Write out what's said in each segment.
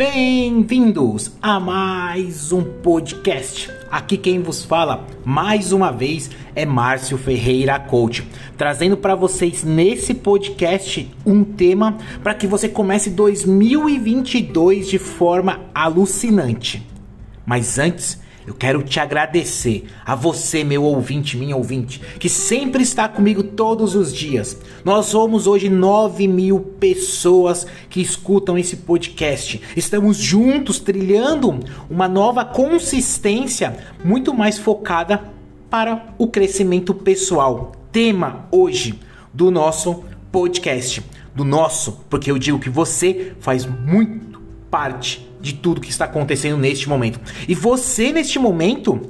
Bem-vindos a mais um podcast. Aqui quem vos fala mais uma vez é Márcio Ferreira Coach, trazendo para vocês nesse podcast um tema para que você comece 2022 de forma alucinante. Mas antes, eu quero te agradecer a você, meu ouvinte, minha ouvinte, que sempre está comigo todos os dias. Nós somos hoje 9 mil pessoas que escutam esse podcast. Estamos juntos trilhando uma nova consistência muito mais focada para o crescimento pessoal. Tema hoje do nosso podcast. Do nosso, porque eu digo que você faz muito parte de tudo que está acontecendo neste momento. E você, neste momento,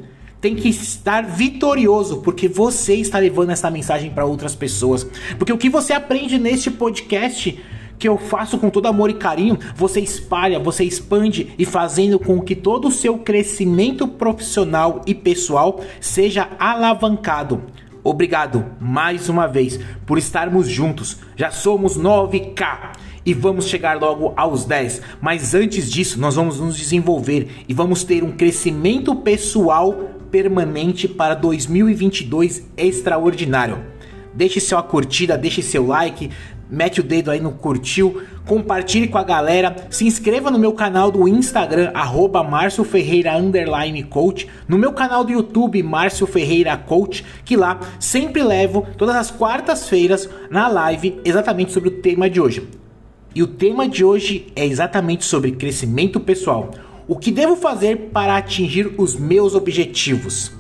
tem que estar vitorioso, porque você está levando essa mensagem para outras pessoas. Porque o que você aprende neste podcast que eu faço com todo amor e carinho, você espalha, você expande e fazendo com que todo o seu crescimento profissional e pessoal seja alavancado. Obrigado mais uma vez por estarmos juntos. Já somos 9K e vamos chegar logo aos 10. Mas antes disso, nós vamos nos desenvolver e vamos ter um crescimento pessoal permanente para 2022 extraordinário. Deixe sua curtida, deixe seu like, mete o dedo aí no curtiu, compartilhe com a galera, se inscreva no meu canal do Instagram, arroba Márcio Ferreira Coach, no meu canal do YouTube, Márcio Ferreira Coach, que lá sempre levo todas as quartas-feiras na live exatamente sobre o tema de hoje. E o tema de hoje é exatamente sobre crescimento pessoal. O que devo fazer para atingir os meus objetivos?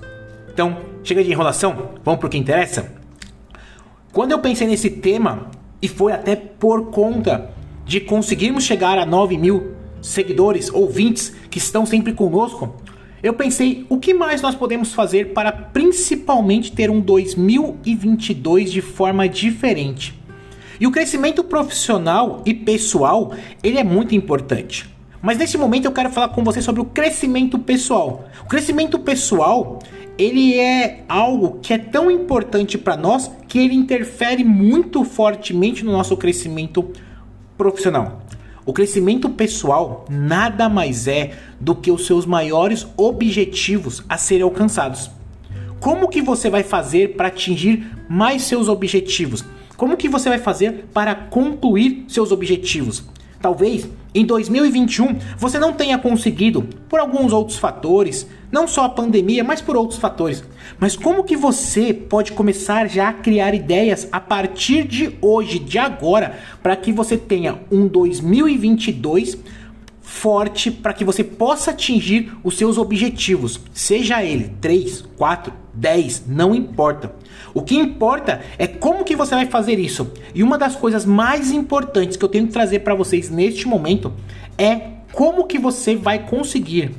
Então, chega de enrolação, vamos para o que interessa? Quando eu pensei nesse tema, e foi até por conta de conseguirmos chegar a 9 mil seguidores, ouvintes que estão sempre conosco, eu pensei o que mais nós podemos fazer para principalmente ter um 2022 de forma diferente. E o crescimento profissional e pessoal, ele é muito importante. Mas nesse momento eu quero falar com você sobre o crescimento pessoal. O crescimento pessoal, ele é algo que é tão importante para nós que ele interfere muito fortemente no nosso crescimento profissional. O crescimento pessoal nada mais é do que os seus maiores objetivos a serem alcançados. Como que você vai fazer para atingir mais seus objetivos? Como que você vai fazer para concluir seus objetivos? Talvez em 2021 você não tenha conseguido por alguns outros fatores, não só a pandemia, mas por outros fatores. Mas como que você pode começar já a criar ideias a partir de hoje, de agora, para que você tenha um 2022 forte para que você possa atingir os seus objetivos, seja ele 3, 4, 10, não importa. O que importa é como que você vai fazer isso. E uma das coisas mais importantes que eu tenho que trazer para vocês neste momento é como que você vai conseguir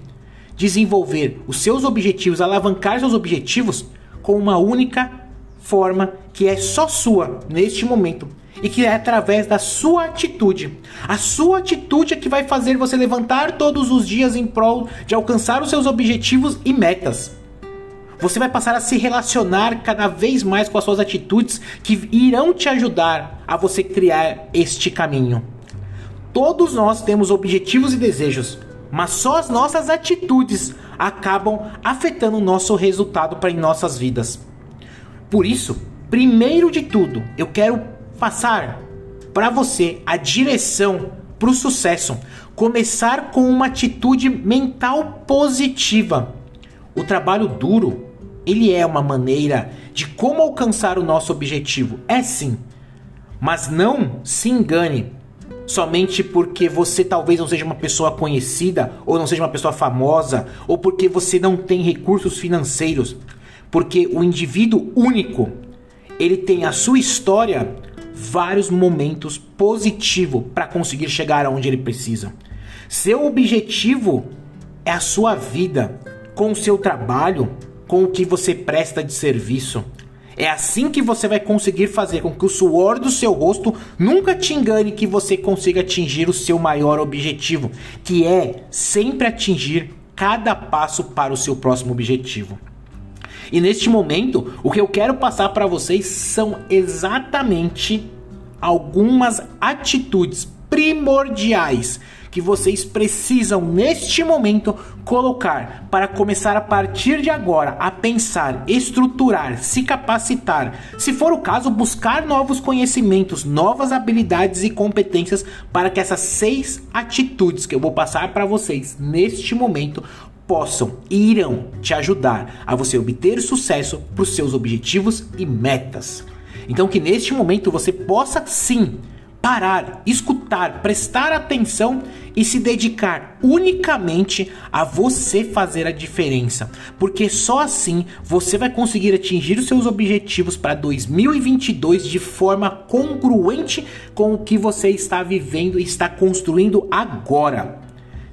desenvolver os seus objetivos, alavancar seus objetivos com uma única forma que é só sua neste momento e que é através da sua atitude. A sua atitude é que vai fazer você levantar todos os dias em prol de alcançar os seus objetivos e metas. Você vai passar a se relacionar cada vez mais com as suas atitudes que irão te ajudar a você criar este caminho. Todos nós temos objetivos e desejos, mas só as nossas atitudes acabam afetando o nosso resultado para em nossas vidas. Por isso, primeiro de tudo, eu quero passar para você a direção para o sucesso. Começar com uma atitude mental positiva. O trabalho duro ele é uma maneira de como alcançar o nosso objetivo. É sim. Mas não se engane somente porque você talvez não seja uma pessoa conhecida ou não seja uma pessoa famosa ou porque você não tem recursos financeiros. Porque o indivíduo único, ele tem a sua história vários momentos positivos para conseguir chegar aonde ele precisa. Seu objetivo é a sua vida com o seu trabalho, com o que você presta de serviço. É assim que você vai conseguir fazer com que o suor do seu rosto nunca te engane que você consiga atingir o seu maior objetivo, que é sempre atingir cada passo para o seu próximo objetivo. E neste momento, o que eu quero passar para vocês são exatamente algumas atitudes primordiais que vocês precisam neste momento colocar para começar a partir de agora a pensar, estruturar, se capacitar, se for o caso, buscar novos conhecimentos, novas habilidades e competências para que essas seis atitudes que eu vou passar para vocês neste momento possam e irão te ajudar a você obter sucesso para os seus objetivos e metas. Então que neste momento você possa sim parar, escutar, prestar atenção e se dedicar unicamente a você fazer a diferença, porque só assim você vai conseguir atingir os seus objetivos para 2022 de forma congruente com o que você está vivendo e está construindo agora.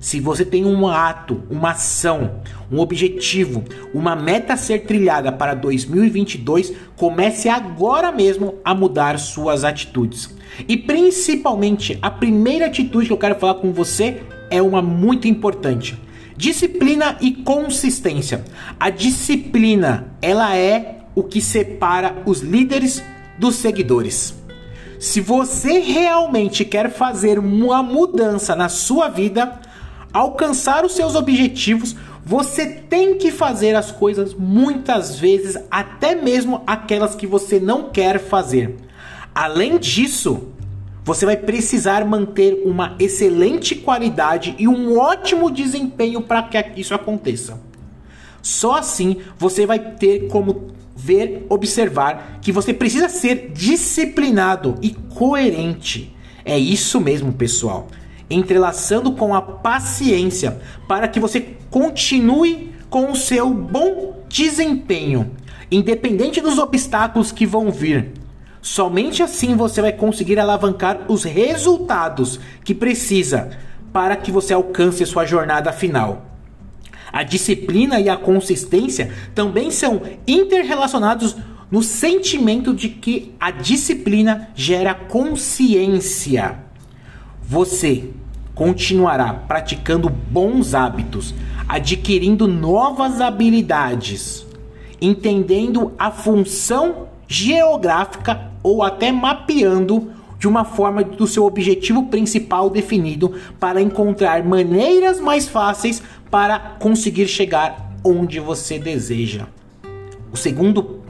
Se você tem um ato, uma ação, um objetivo, uma meta a ser trilhada para 2022, comece agora mesmo a mudar suas atitudes. E principalmente, a primeira atitude que eu quero falar com você é uma muito importante. Disciplina e consistência. A disciplina, ela é o que separa os líderes dos seguidores. Se você realmente quer fazer uma mudança na sua vida, alcançar os seus objetivos, você tem que fazer as coisas muitas vezes, até mesmo aquelas que você não quer fazer. Além disso, você vai precisar manter uma excelente qualidade e um ótimo desempenho para que isso aconteça. Só assim você vai ter como ver, observar que você precisa ser disciplinado e coerente. É isso mesmo, pessoal entrelaçando com a paciência para que você continue com o seu bom desempenho, independente dos obstáculos que vão vir. Somente assim você vai conseguir alavancar os resultados que precisa para que você alcance sua jornada final. A disciplina e a consistência também são interrelacionados no sentimento de que a disciplina gera consciência. Você continuará praticando bons hábitos, adquirindo novas habilidades, entendendo a função geográfica ou até mapeando de uma forma do seu objetivo principal definido para encontrar maneiras mais fáceis para conseguir chegar onde você deseja. O segundo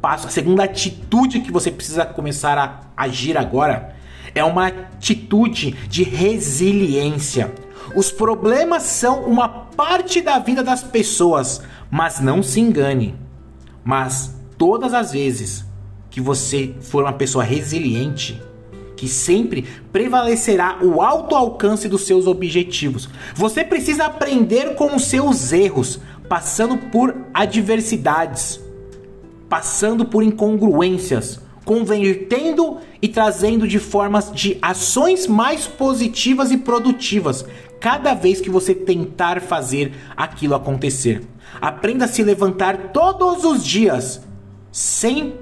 passo, a segunda atitude que você precisa começar a agir agora é uma atitude de resiliência. Os problemas são uma parte da vida das pessoas, mas não se engane. Mas todas as vezes que você for uma pessoa resiliente, que sempre prevalecerá o alto alcance dos seus objetivos. Você precisa aprender com os seus erros, passando por adversidades, passando por incongruências, convertendo e trazendo de formas de ações mais positivas e produtivas cada vez que você tentar fazer aquilo acontecer. Aprenda a se levantar todos os dias sem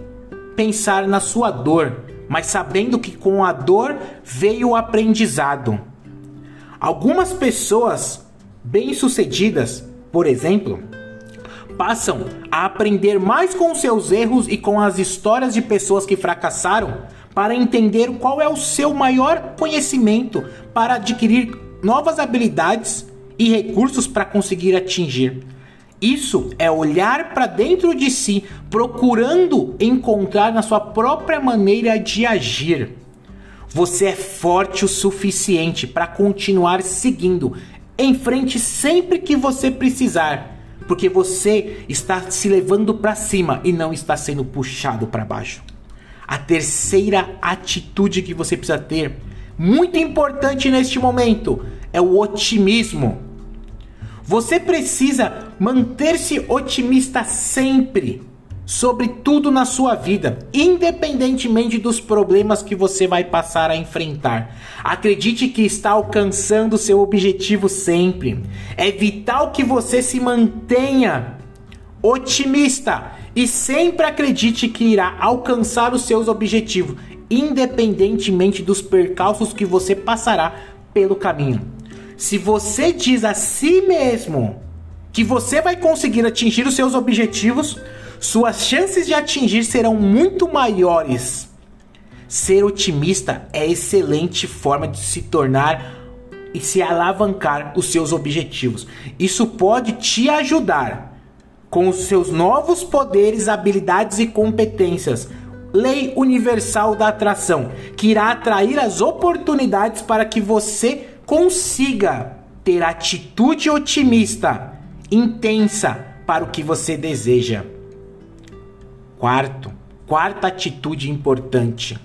pensar na sua dor, mas sabendo que com a dor veio o aprendizado. Algumas pessoas bem-sucedidas, por exemplo, passam a aprender mais com seus erros e com as histórias de pessoas que fracassaram para entender qual é o seu maior conhecimento para adquirir novas habilidades e recursos para conseguir atingir. Isso é olhar para dentro de si, procurando encontrar na sua própria maneira de agir. Você é forte o suficiente para continuar seguindo em frente sempre que você precisar porque você está se levando para cima e não está sendo puxado para baixo. A terceira atitude que você precisa ter, muito importante neste momento, é o otimismo. Você precisa manter-se otimista sempre sobre tudo na sua vida, independentemente dos problemas que você vai passar a enfrentar. Acredite que está alcançando seu objetivo sempre. É vital que você se mantenha otimista e sempre acredite que irá alcançar os seus objetivos, independentemente dos percalços que você passará pelo caminho. Se você diz a si mesmo que você vai conseguir atingir os seus objetivos, suas chances de atingir serão muito maiores. Ser otimista é excelente forma de se tornar e se alavancar os seus objetivos. Isso pode te ajudar com os seus novos poderes, habilidades e competências. Lei universal da atração, que irá atrair as oportunidades para que você consiga ter atitude otimista, intensa para o que você deseja. Quarto, quarta atitude importante: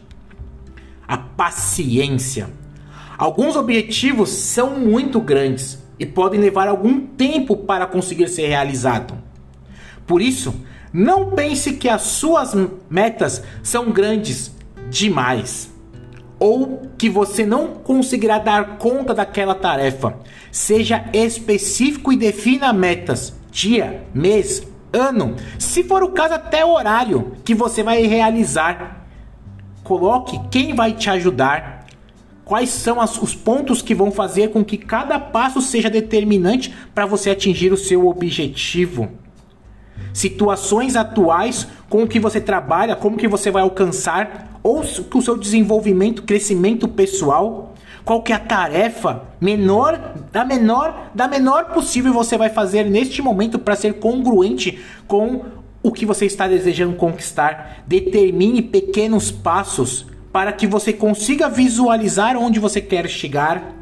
a paciência. Alguns objetivos são muito grandes e podem levar algum tempo para conseguir ser realizado. Por isso, não pense que as suas metas são grandes demais ou que você não conseguirá dar conta daquela tarefa. Seja específico e defina metas, dia, mês, ano, se for o caso até o horário que você vai realizar. Coloque quem vai te ajudar quais são as, os pontos que vão fazer com que cada passo seja determinante para você atingir o seu objetivo. Situações atuais com o que você trabalha, como que você vai alcançar, ou o seu desenvolvimento, crescimento pessoal, qual que é a tarefa menor, da menor, da menor possível você vai fazer neste momento para ser congruente com o que você está desejando conquistar. Determine pequenos passos para que você consiga visualizar onde você quer chegar.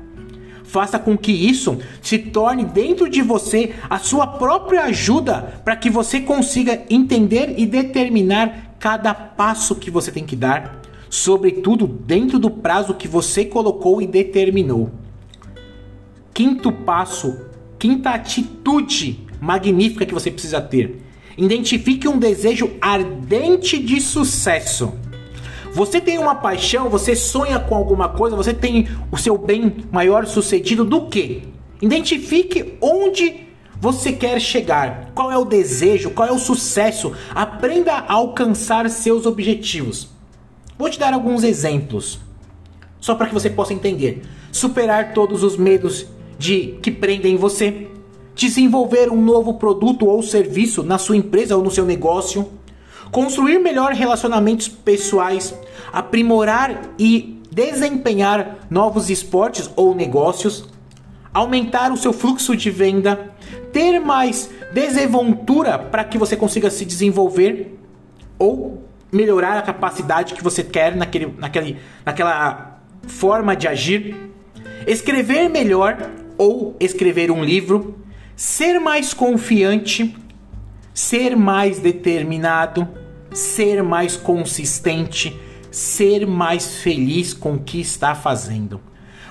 Faça com que isso se torne dentro de você a sua própria ajuda para que você consiga entender e determinar cada passo que você tem que dar, sobretudo dentro do prazo que você colocou e determinou. Quinto passo, quinta atitude magnífica que você precisa ter. Identifique um desejo ardente de sucesso. Você tem uma paixão, você sonha com alguma coisa, você tem o seu bem maior sucedido do que? Identifique onde você quer chegar, qual é o desejo, qual é o sucesso. Aprenda a alcançar seus objetivos. Vou te dar alguns exemplos, só para que você possa entender. Superar todos os medos de que prendem você, desenvolver um novo produto ou serviço na sua empresa ou no seu negócio. Construir melhor relacionamentos pessoais, aprimorar e desempenhar novos esportes ou negócios, aumentar o seu fluxo de venda, ter mais desenvoltura para que você consiga se desenvolver ou melhorar a capacidade que você quer naquele, naquele, naquela forma de agir, escrever melhor ou escrever um livro, ser mais confiante, ser mais determinado, ser mais consistente, ser mais feliz com o que está fazendo.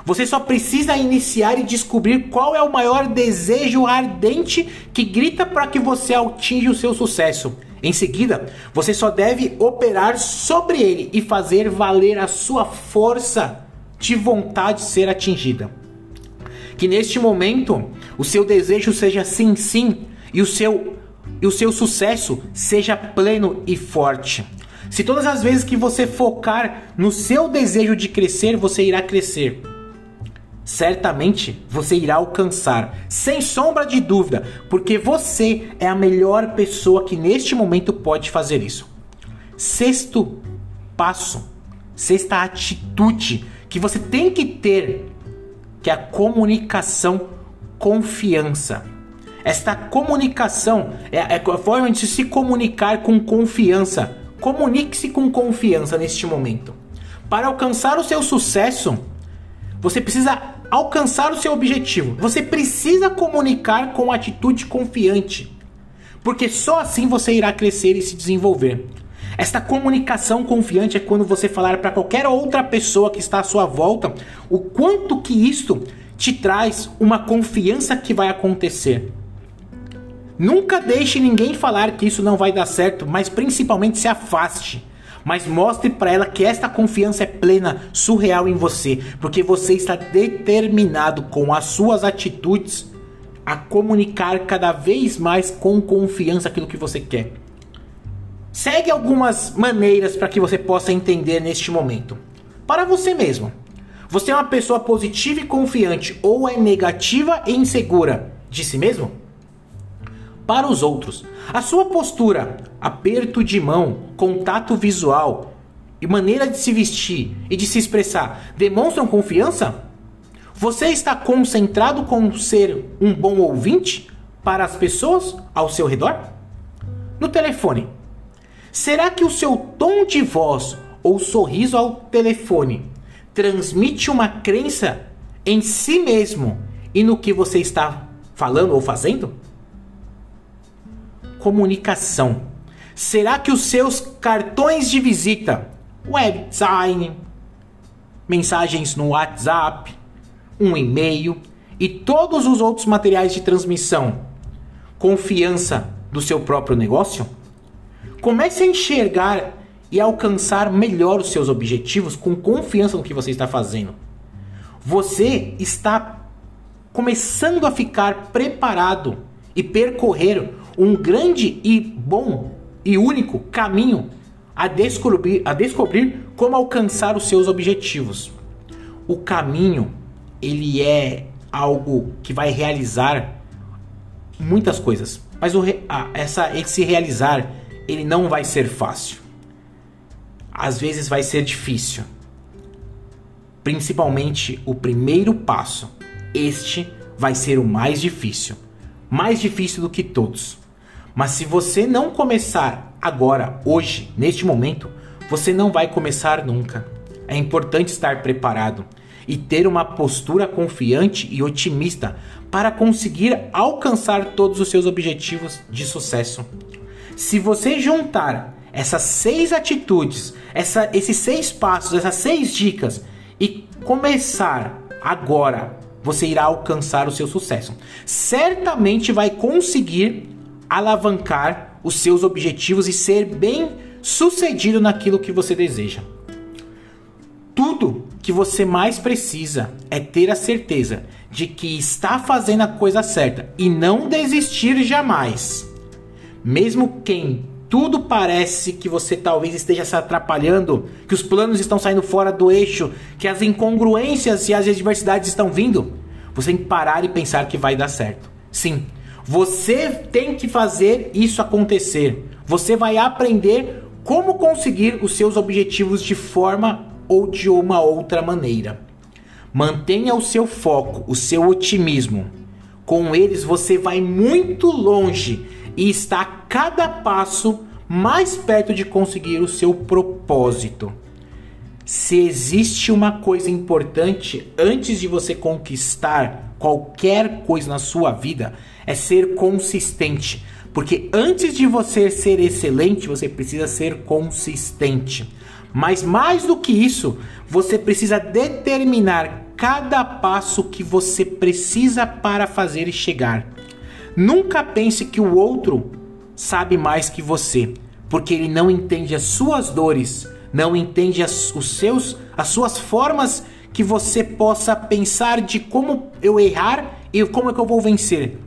Você só precisa iniciar e descobrir qual é o maior desejo ardente que grita para que você atinja o seu sucesso. Em seguida, você só deve operar sobre ele e fazer valer a sua força de vontade ser atingida. Que neste momento o seu desejo seja sim, sim e o seu e o seu sucesso seja pleno e forte. Se todas as vezes que você focar no seu desejo de crescer, você irá crescer. Certamente você irá alcançar, sem sombra de dúvida, porque você é a melhor pessoa que neste momento pode fazer isso. Sexto passo, sexta atitude que você tem que ter, que é a comunicação confiança. Esta comunicação é, é a forma de se comunicar com confiança. Comunique-se com confiança neste momento. Para alcançar o seu sucesso, você precisa alcançar o seu objetivo. Você precisa comunicar com atitude confiante. Porque só assim você irá crescer e se desenvolver. Esta comunicação confiante é quando você falar para qualquer outra pessoa que está à sua volta o quanto que isto te traz uma confiança que vai acontecer. Nunca deixe ninguém falar que isso não vai dar certo, mas principalmente se afaste. Mas mostre para ela que esta confiança é plena, surreal em você, porque você está determinado com as suas atitudes a comunicar cada vez mais com confiança aquilo que você quer. Segue algumas maneiras para que você possa entender neste momento. Para você mesmo. Você é uma pessoa positiva e confiante ou é negativa e insegura de si mesmo? Para os outros. A sua postura, aperto de mão, contato visual e maneira de se vestir e de se expressar demonstram confiança? Você está concentrado com ser um bom ouvinte para as pessoas ao seu redor? No telefone, será que o seu tom de voz ou sorriso ao telefone transmite uma crença em si mesmo e no que você está falando ou fazendo? Comunicação. Será que os seus cartões de visita, web design, mensagens no WhatsApp, um e-mail e todos os outros materiais de transmissão, confiança do seu próprio negócio? Comece a enxergar e alcançar melhor os seus objetivos com confiança no que você está fazendo. Você está começando a ficar preparado e percorrer um grande e bom e único caminho a descobrir, a descobrir como alcançar os seus objetivos. O caminho, ele é algo que vai realizar muitas coisas, mas o, essa, esse realizar, ele não vai ser fácil. Às vezes vai ser difícil. Principalmente o primeiro passo. Este vai ser o mais difícil. Mais difícil do que todos. Mas se você não começar agora, hoje, neste momento, você não vai começar nunca. É importante estar preparado e ter uma postura confiante e otimista para conseguir alcançar todos os seus objetivos de sucesso. Se você juntar essas seis atitudes, essa, esses seis passos, essas seis dicas e começar agora, você irá alcançar o seu sucesso. Certamente vai conseguir alavancar os seus objetivos e ser bem sucedido naquilo que você deseja. Tudo que você mais precisa é ter a certeza de que está fazendo a coisa certa e não desistir jamais. Mesmo quem tudo parece que você talvez esteja se atrapalhando, que os planos estão saindo fora do eixo, que as incongruências e as adversidades estão vindo, você tem que parar e pensar que vai dar certo. Sim, você tem que fazer isso acontecer. Você vai aprender como conseguir os seus objetivos de forma ou de uma outra maneira. Mantenha o seu foco, o seu otimismo. Com eles você vai muito longe e está a cada passo mais perto de conseguir o seu propósito. Se existe uma coisa importante antes de você conquistar qualquer coisa na sua vida, é ser consistente. Porque antes de você ser excelente, você precisa ser consistente. Mas mais do que isso, você precisa determinar cada passo que você precisa para fazer e chegar. Nunca pense que o outro sabe mais que você, porque ele não entende as suas dores, não entende as, os seus, as suas formas que você possa pensar de como eu errar e como é que eu vou vencer.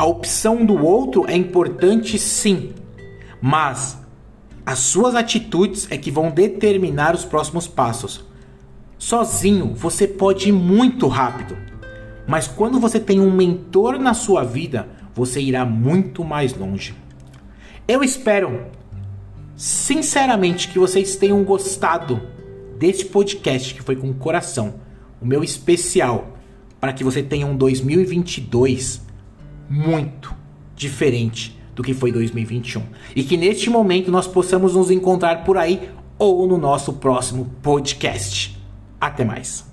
A opção do outro é importante sim, mas as suas atitudes é que vão determinar os próximos passos. Sozinho você pode ir muito rápido, mas quando você tem um mentor na sua vida, você irá muito mais longe. Eu espero sinceramente que vocês tenham gostado deste podcast que foi com o coração, o meu especial, para que você tenha um 2022 muito diferente do que foi 2021. E que neste momento nós possamos nos encontrar por aí ou no nosso próximo podcast. Até mais.